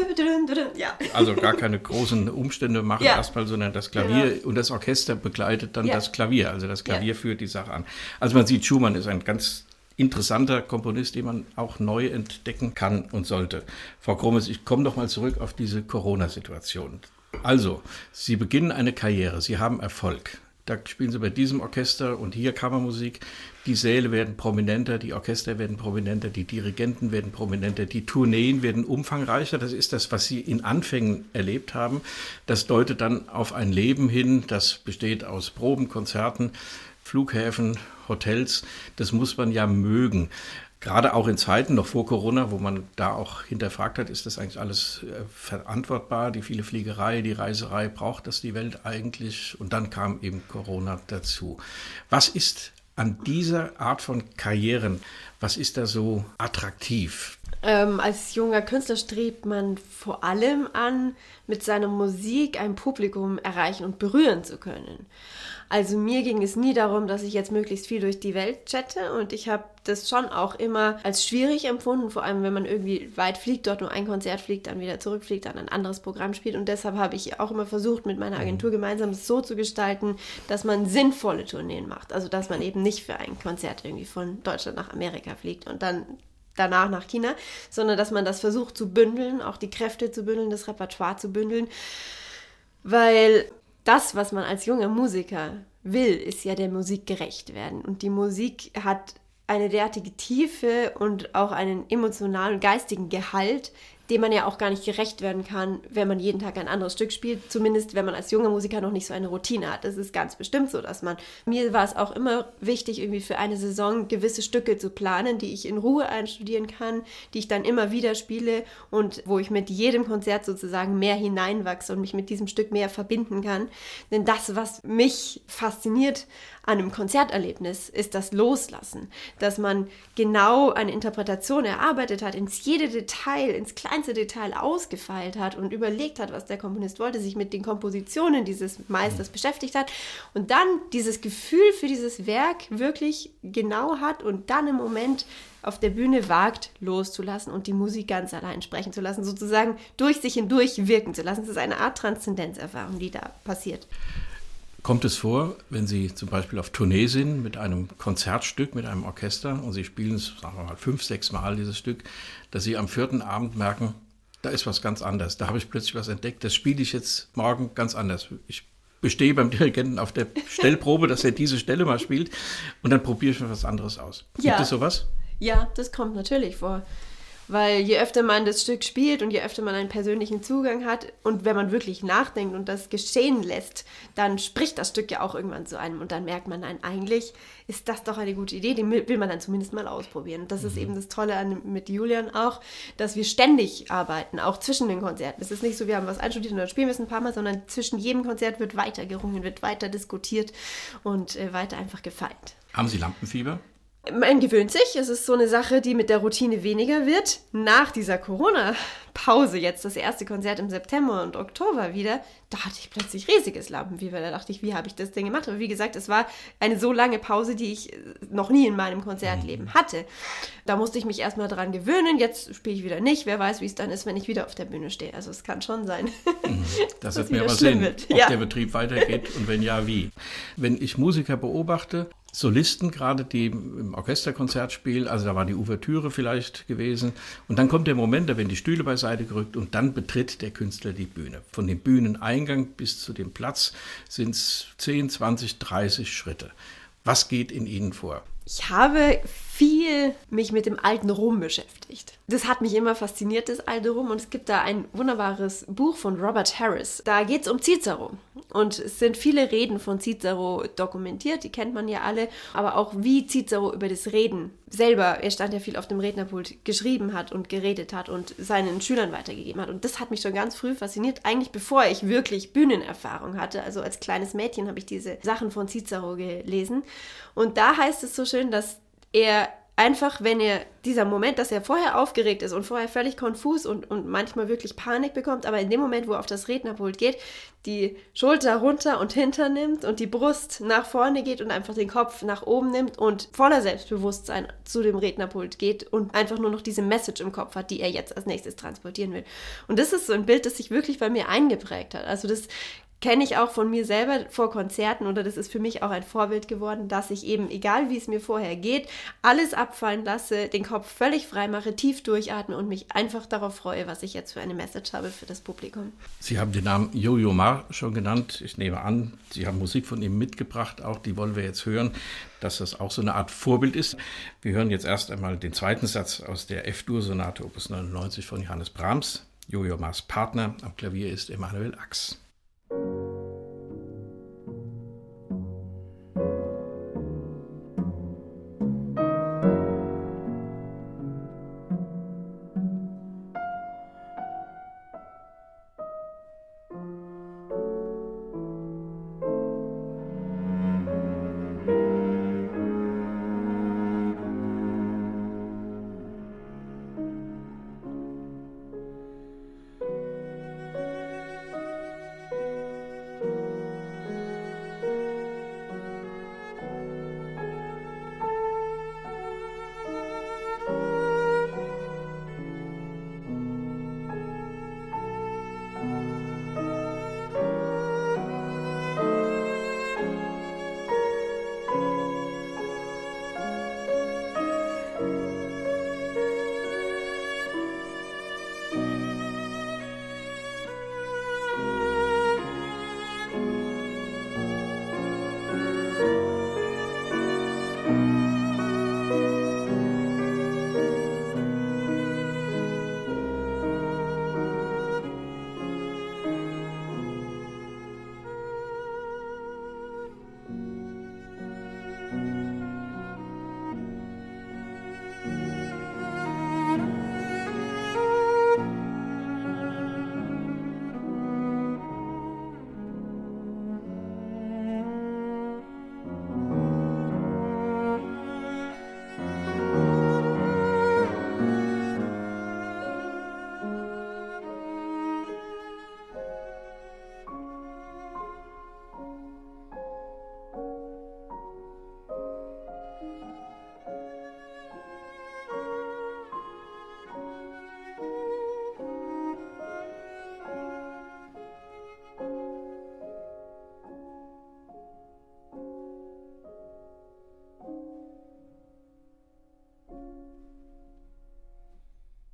Ja. Also gar keine großen Umstände machen Ja. erstmal, sondern das Klavier Genau. und das Orchester begleitet dann Ja. das Klavier. Also das Klavier führt die Sache an. Also man sieht, Schumann ist ein ganz interessanter Komponist, den man auch neu entdecken kann und sollte. Frau Krummes, ich komme doch mal zurück auf diese Corona-Situation. Also, Sie beginnen eine Karriere, Sie haben Erfolg. Da spielen Sie bei diesem Orchester und hier Kammermusik. Die Säle werden prominenter, die Orchester werden prominenter, die Dirigenten werden prominenter, die Tourneen werden umfangreicher. Das ist das, was Sie in Anfängen erlebt haben. Das deutet dann auf ein Leben hin, das besteht aus Proben, Konzerten, Flughäfen, Hotels. Das muss man ja mögen. Gerade auch in Zeiten noch vor Corona, wo man da auch hinterfragt hat, ist das eigentlich alles äh, verantwortbar? Die viele Fliegerei, die Reiserei, braucht das die Welt eigentlich? Und dann kam eben Corona dazu. Was ist an dieser Art von Karrieren, was ist da so attraktiv? Ähm, als junger Künstler strebt man vor allem an, mit seiner Musik ein Publikum erreichen und berühren zu können. Also mir ging es nie darum, dass ich jetzt möglichst viel durch die Welt chatte und ich habe das schon auch immer als schwierig empfunden, vor allem wenn man irgendwie weit fliegt, dort nur ein Konzert fliegt, dann wieder zurückfliegt, dann ein anderes Programm spielt. Und deshalb habe ich auch immer versucht, mit meiner Agentur gemeinsam es so zu gestalten, dass man sinnvolle Tourneen macht. Also dass man eben nicht für ein Konzert irgendwie von Deutschland nach Amerika fliegt und dann danach nach China, sondern dass man das versucht zu bündeln, auch die Kräfte zu bündeln, das Repertoire zu bündeln, weil das, was man als junger Musiker will, ist ja der Musik gerecht werden. Und die Musik hat eine derartige Tiefe und auch einen emotionalen und geistigen Gehalt, dem man ja auch gar nicht gerecht werden kann, wenn man jeden Tag ein anderes Stück spielt. Zumindest, wenn man als junger Musiker noch nicht so eine Routine hat. Das ist ganz bestimmt so, dass man. Mir war es auch immer wichtig, irgendwie für eine Saison gewisse Stücke zu planen, die ich in Ruhe einstudieren kann, die ich dann immer wieder spiele und wo ich mit jedem Konzert sozusagen mehr hineinwachse und mich mit diesem Stück mehr verbinden kann. Denn das, was mich fasziniert an einem Konzerterlebnis, ist das Loslassen. Dass man genau eine Interpretation erarbeitet hat, ins jede Detail, ins kleinste Detail ausgefeilt hat und überlegt hat, was der Komponist wollte, sich mit den Kompositionen dieses Meisters beschäftigt hat und dann dieses Gefühl für dieses Werk wirklich genau hat und dann im Moment auf der Bühne wagt, loszulassen und die Musik ganz allein sprechen zu lassen, sozusagen durch sich hindurch wirken zu lassen. Es ist eine Art Transzendenzerfahrung, die da passiert. Kommt es vor, wenn Sie zum Beispiel auf Tournee sind mit einem Konzertstück, mit einem Orchester und Sie spielen es, sagen wir mal, fünf, sechs Mal dieses Stück, dass Sie am vierten Abend merken, da ist was ganz anderes. Da habe ich plötzlich was entdeckt. Das spiele ich jetzt morgen ganz anders. Ich bestehe beim Dirigenten auf der Stellprobe, dass er diese Stelle mal spielt und dann probiere ich mir was anderes aus. Ja. Gibt es sowas? Ja, das kommt natürlich vor. Weil je öfter man das Stück spielt und je öfter man einen persönlichen Zugang hat und wenn man wirklich nachdenkt und das geschehen lässt, dann spricht das Stück ja auch irgendwann zu einem und dann merkt man, nein, eigentlich ist das doch eine gute Idee, die will man dann zumindest mal ausprobieren. Und das ist eben das Tolle an, mit Julian auch, dass wir ständig arbeiten, auch zwischen den Konzerten. Es ist nicht so, wir haben was einstudiert und dann spielen wir es ein paar Mal, sondern zwischen jedem Konzert wird weiter gerungen, wird weiter diskutiert und äh, weiter einfach gefeilt. Haben Sie Lampenfieber? Man gewöhnt sich. Es ist so eine Sache, die mit der Routine weniger wird. Nach dieser Corona-Pause, jetzt das erste Konzert im September und Oktober wieder, da hatte ich plötzlich riesiges Lampenfieber. Da dachte ich, wie habe ich das denn gemacht? Aber wie gesagt, es war eine so lange Pause, die ich äh, noch nie in meinem Konzertleben hatte. Da musste ich mich erstmal dran gewöhnen. Jetzt spiele ich wieder nicht. Wer weiß, wie es dann ist, wenn ich wieder auf der Bühne stehe. Also es kann schon sein. Das dass hat mir wieder aber schlimm Sinn, wird. ob Ja. der Betrieb weitergeht und wenn ja, wie. Wenn ich Musiker beobachte, Solisten gerade, die im Orchesterkonzert spielen, also da war die Ouvertüre vielleicht gewesen, und dann kommt der Moment, da werden die Stühle beiseite gerückt und dann betritt der Künstler die Bühne. Von dem Bühneneingang bis zu dem Platz sind es 10, 20, 30 Schritte. Was geht in Ihnen vor? Ich habe viel mich mit dem alten Rom beschäftigt. Das hat mich immer fasziniert, das alte Rom. Und es gibt da ein wunderbares Buch von Robert Harris. Da geht es um Cicero. Und es sind viele Reden von Cicero dokumentiert, die kennt man ja alle, aber auch wie Cicero über das Reden selber, er stand ja viel auf dem Rednerpult, geschrieben hat und geredet hat und seinen Schülern weitergegeben hat. Und das hat mich schon ganz früh fasziniert, eigentlich bevor ich wirklich Bühnenerfahrung hatte. Also als kleines Mädchen habe ich diese Sachen von Cicero gelesen. Und da heißt es so schön, dass er einfach, wenn er dieser Moment, dass er vorher aufgeregt ist und vorher völlig konfus und, und manchmal wirklich Panik bekommt, aber in dem Moment, wo er auf das Rednerpult geht, die Schulter runter und hinter nimmt und die Brust nach vorne geht und einfach den Kopf nach oben nimmt und voller Selbstbewusstsein zu dem Rednerpult geht und einfach nur noch diese Message im Kopf hat, die er jetzt als nächstes transportieren will. Und das ist so ein Bild, das sich wirklich bei mir eingeprägt hat. Also das kenne ich auch von mir selber vor Konzerten oder das ist für mich auch ein Vorbild geworden, dass ich eben, egal wie es mir vorher geht, alles abfallen lasse, den Kopf völlig frei mache, tief durchatme und mich einfach darauf freue, was ich jetzt für eine Message habe für das Publikum. Sie haben den Namen Jojo Ma schon genannt. Ich nehme an, Sie haben Musik von ihm mitgebracht, auch die wollen wir jetzt hören, dass das auch so eine Art Vorbild ist. Wir hören jetzt erst einmal den zweiten Satz aus der F-Dur-Sonate Opus 99 von Johannes Brahms. Jojo Ma's Partner am Klavier ist Emanuel Ax. Música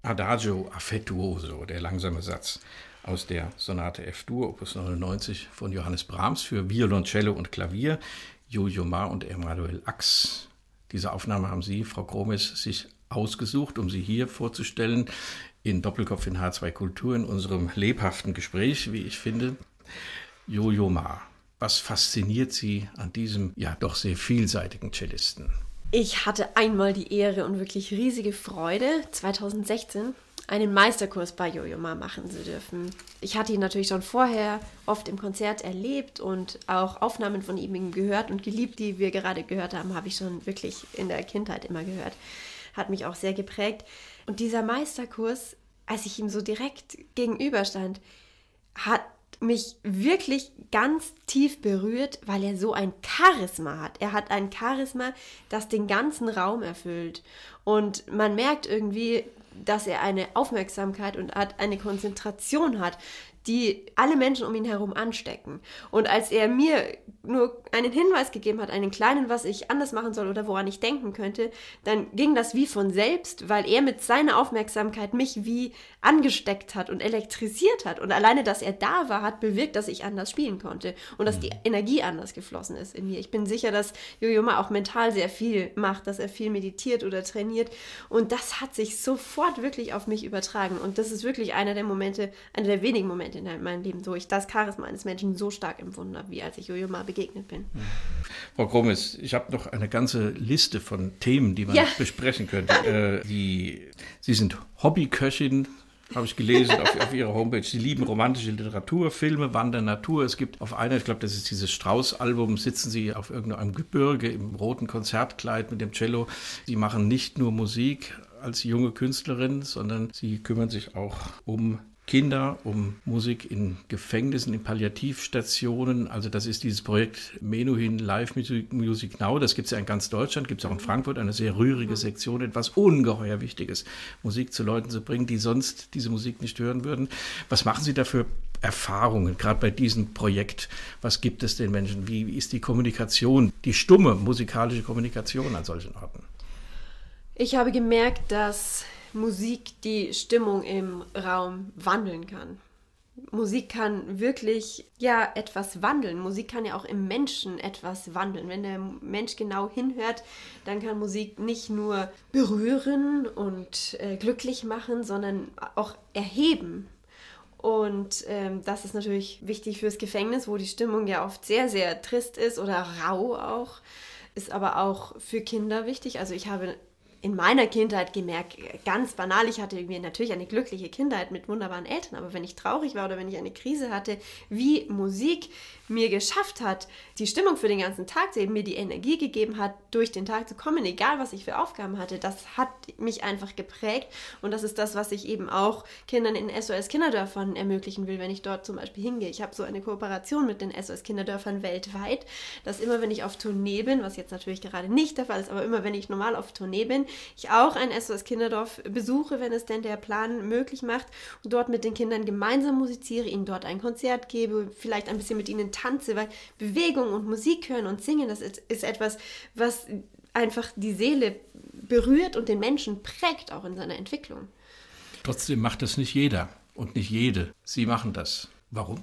Adagio affettuoso, der langsame Satz aus der Sonate F-Dur, Opus 99 von Johannes Brahms für Violoncello und Klavier, Jojo Ma und Emanuel Ax. Diese Aufnahme haben Sie, Frau Gromes, sich ausgesucht, um sie hier vorzustellen, in Doppelkopf in H2 Kultur, in unserem lebhaften Gespräch, wie ich finde. Jojo Ma, was fasziniert Sie an diesem ja doch sehr vielseitigen Cellisten? Ich hatte einmal die Ehre und wirklich riesige Freude, 2016 einen Meisterkurs bei Jojo Ma machen zu dürfen. Ich hatte ihn natürlich schon vorher oft im Konzert erlebt und auch Aufnahmen von ihm gehört und geliebt, die wir gerade gehört haben, habe ich schon wirklich in der Kindheit immer gehört. Hat mich auch sehr geprägt. Und dieser Meisterkurs, als ich ihm so direkt gegenüberstand, hat mich wirklich ganz tief berührt, weil er so ein Charisma hat. Er hat ein Charisma, das den ganzen Raum erfüllt. Und man merkt irgendwie, dass er eine Aufmerksamkeit und eine Konzentration hat, die alle Menschen um ihn herum anstecken. Und als er mir nur einen Hinweis gegeben hat, einen kleinen, was ich anders machen soll oder woran ich denken könnte, dann ging das wie von selbst, weil er mit seiner Aufmerksamkeit mich wie angesteckt hat und elektrisiert hat. Und alleine, dass er da war, hat bewirkt, dass ich anders spielen konnte und dass die mhm. Energie anders geflossen ist in mir. Ich bin sicher, dass Jojo Ma auch mental sehr viel macht, dass er viel meditiert oder trainiert. Und das hat sich sofort wirklich auf mich übertragen. Und das ist wirklich einer der Momente, einer der wenigen Momente, Moment in meinem Leben, wo ich das Charisma eines Menschen so stark empfunden habe, wie als ich Jojo mal begegnet bin. Frau Grommes, ich habe noch eine ganze Liste von Themen, die man ja. besprechen könnte. äh, die, Sie sind Hobbyköchin, habe ich gelesen auf, auf, ihrer Homepage. Sie lieben romantische Literatur, Filme, Wandern, Natur. Es gibt auf einer, ich glaube, das ist dieses Strauß-Album, sitzen sie auf irgendeinem Gebirge im roten Konzertkleid mit dem Cello. Sie machen nicht nur Musik als junge Künstlerin, sondern sie kümmern sich auch um Kinder, um Musik in Gefängnissen, in Palliativstationen. Also das ist dieses Projekt Menuhin Live Music Now. Das gibt es ja in ganz Deutschland, gibt es auch in Frankfurt eine sehr rührige Sektion, etwas ungeheuer Wichtiges, Musik zu Leuten zu bringen, die sonst diese Musik nicht hören würden. Was machen Sie da für Erfahrungen, gerade bei diesem Projekt? Was gibt es den Menschen? Wie ist die Kommunikation, die stumme musikalische Kommunikation an solchen Orten? Ich habe gemerkt, dass Musik die Stimmung im Raum wandeln kann. Musik kann wirklich ja etwas wandeln. Musik kann ja auch im Menschen etwas wandeln. Wenn der Mensch genau hinhört, dann kann Musik nicht nur berühren und äh, glücklich machen, sondern auch erheben. Und ähm, das ist natürlich wichtig fürs Gefängnis, wo die Stimmung ja oft sehr, sehr trist ist oder rau auch. Ist aber auch für Kinder wichtig. Also ich habe in meiner Kindheit gemerkt, ganz banal, ich hatte irgendwie natürlich eine glückliche Kindheit mit wunderbaren Eltern, aber wenn ich traurig war oder wenn ich eine Krise hatte, wie Musik mir geschafft hat, die Stimmung für den ganzen Tag zu eben mir die Energie gegeben hat, durch den Tag zu kommen, egal was ich für Aufgaben hatte, das hat mich einfach geprägt und das ist das, was ich eben auch Kindern in SOS Kinderdörfern ermöglichen will, wenn ich dort zum Beispiel hingehe. Ich habe so eine Kooperation mit den SOS Kinderdörfern weltweit, dass immer, wenn ich auf Tournee bin, was jetzt natürlich gerade nicht der Fall ist, aber immer, wenn ich normal auf Tournee bin, ich auch ein SOS Kinderdorf besuche, wenn es denn der Plan möglich macht und dort mit den Kindern gemeinsam musiziere, ihnen dort ein Konzert gebe, vielleicht ein bisschen mit ihnen tanze, weil Bewegung und Musik hören und singen, das ist, ist etwas, was einfach die Seele berührt und den Menschen prägt, auch in seiner Entwicklung. Trotzdem macht das nicht jeder und nicht jede. Sie machen das. Warum?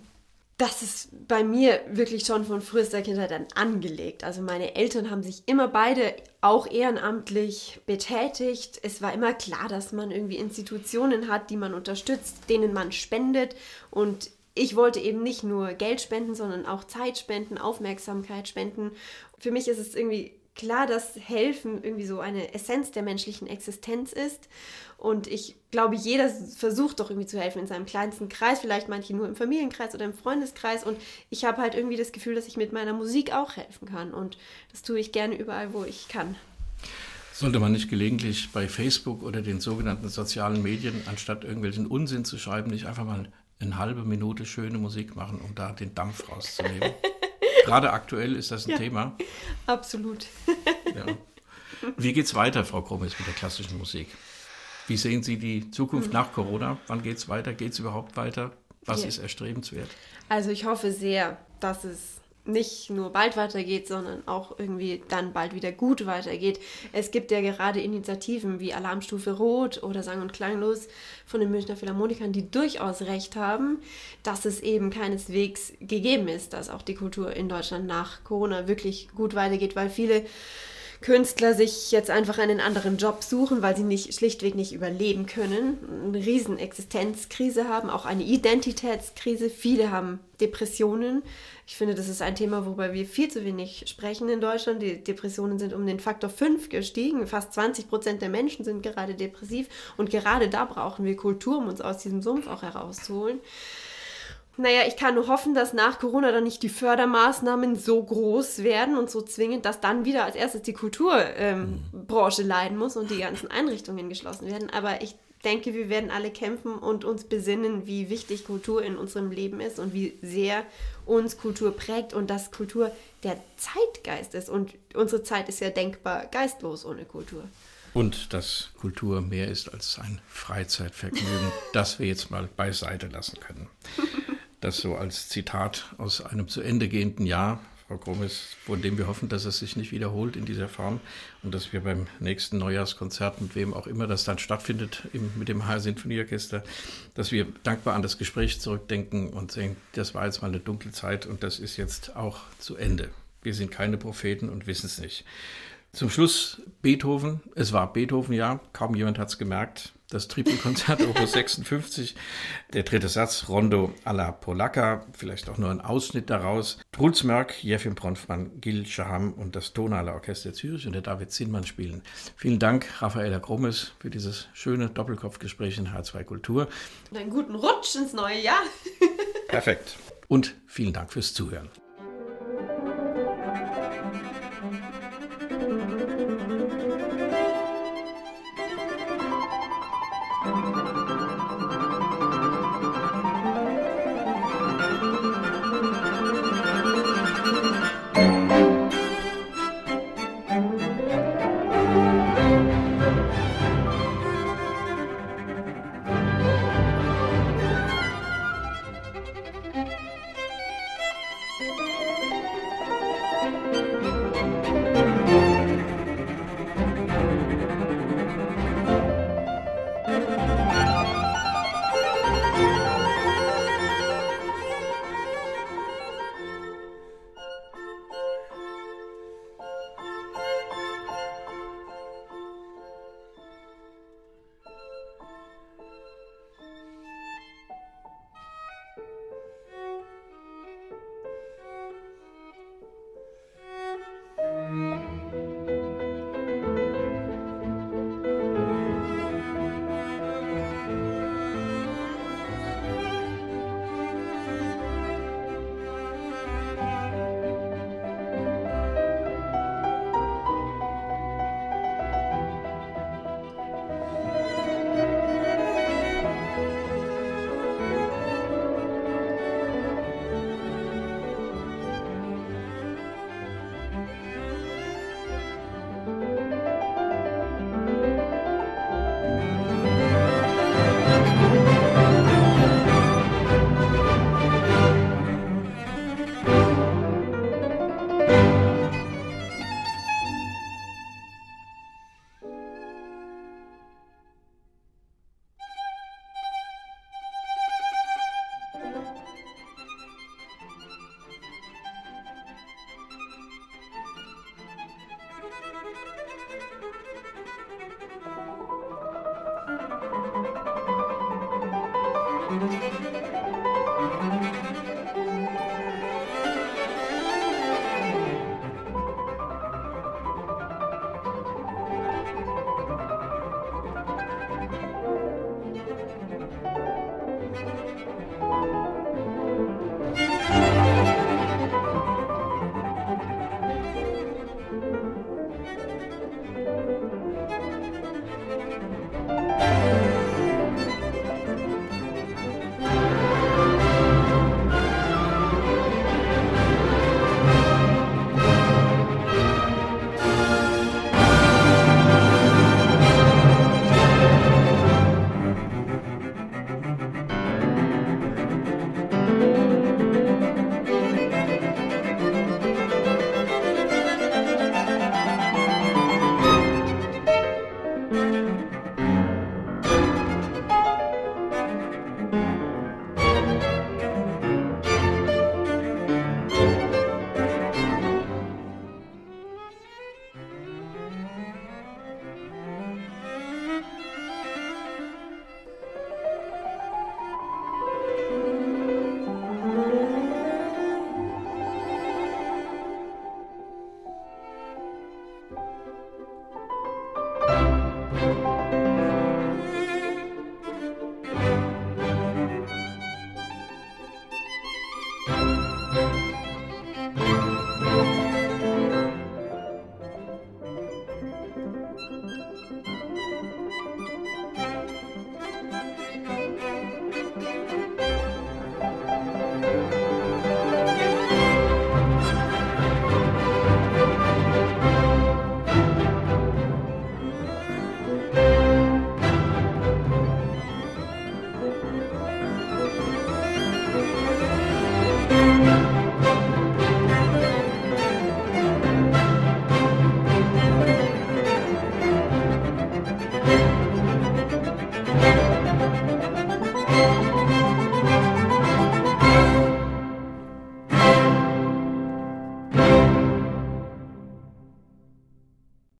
Das ist bei mir wirklich schon von frühester Kindheit an angelegt. Also meine Eltern haben sich immer beide auch ehrenamtlich betätigt. Es war immer klar, dass man irgendwie Institutionen hat, die man unterstützt, denen man spendet. Und ich wollte eben nicht nur Geld spenden, sondern auch Zeit spenden, Aufmerksamkeit spenden. Für mich ist es irgendwie klar, dass Helfen irgendwie so eine Essenz der menschlichen Existenz ist. Und ich glaube, jeder versucht doch irgendwie zu helfen in seinem kleinsten Kreis, vielleicht manche nur im Familienkreis oder im Freundeskreis. Und ich habe halt irgendwie das Gefühl, dass ich mit meiner Musik auch helfen kann. Und das tue ich gerne überall, wo ich kann. Sollte man nicht gelegentlich bei Facebook oder den sogenannten sozialen Medien, anstatt irgendwelchen Unsinn zu schreiben, nicht einfach mal eine halbe Minute schöne Musik machen, um da den Dampf rauszunehmen? Gerade aktuell ist das ein ja, Thema. Absolut. ja. Wie geht es weiter, Frau Krummes, mit der klassischen Musik? Wie sehen Sie die Zukunft hm. nach Corona? Wann geht es weiter? Geht es überhaupt weiter? Was ja. ist erstrebenswert? Also ich hoffe sehr, dass es nicht nur bald weitergeht, sondern auch irgendwie dann bald wieder gut weitergeht. Es gibt ja gerade Initiativen wie Alarmstufe Rot oder Sang- und Klanglos von den Münchner Philharmonikern, die durchaus recht haben, dass es eben keineswegs gegeben ist, dass auch die Kultur in Deutschland nach Corona wirklich gut weitergeht, weil viele Künstler sich jetzt einfach einen anderen Job suchen, weil sie nicht schlichtweg nicht überleben können, eine riesen Existenzkrise haben, auch eine Identitätskrise. Viele haben Depressionen. Ich finde, das ist ein Thema, worüber wir viel zu wenig sprechen in Deutschland. Die Depressionen sind um den Faktor 5 gestiegen. Fast 20 Prozent der Menschen sind gerade depressiv. Und gerade da brauchen wir Kultur, um uns aus diesem Sumpf auch herauszuholen. Naja, ich kann nur hoffen, dass nach Corona dann nicht die Fördermaßnahmen so groß werden und so zwingend, dass dann wieder als erstes die Kulturbranche ähm, leiden muss und die ganzen Einrichtungen geschlossen werden. Aber ich denke, wir werden alle kämpfen und uns besinnen, wie wichtig Kultur in unserem Leben ist und wie sehr uns Kultur prägt und dass Kultur der Zeitgeist ist. Und unsere Zeit ist ja denkbar geistlos ohne Kultur. Und dass Kultur mehr ist als ein Freizeitvergnügen, das wir jetzt mal beiseite lassen können. Das so als Zitat aus einem zu Ende gehenden Jahr, Frau Grummes, von dem wir hoffen, dass es sich nicht wiederholt in dieser Form und dass wir beim nächsten Neujahrskonzert, mit wem auch immer das dann stattfindet, im, mit dem HR Sinfonieorchester, dass wir dankbar an das Gespräch zurückdenken und sehen, das war jetzt mal eine dunkle Zeit und das ist jetzt auch zu Ende. Wir sind keine Propheten und wissen es nicht. Zum Schluss Beethoven. Es war Beethoven, ja. Kaum jemand hat es gemerkt. Das Trippelkonzert Opus 56, der dritte Satz, Rondo alla Polacca, vielleicht auch nur ein Ausschnitt daraus. Truls Mörk, Jefim Bronfmann, Gil Schaham und das Tonale Orchester Zürich und der David Zinnmann spielen. Vielen Dank, Raffaella Grummes, für dieses schöne Doppelkopfgespräch in H2 Kultur. Und einen guten Rutsch ins neue Jahr. Perfekt. Und vielen Dank fürs Zuhören.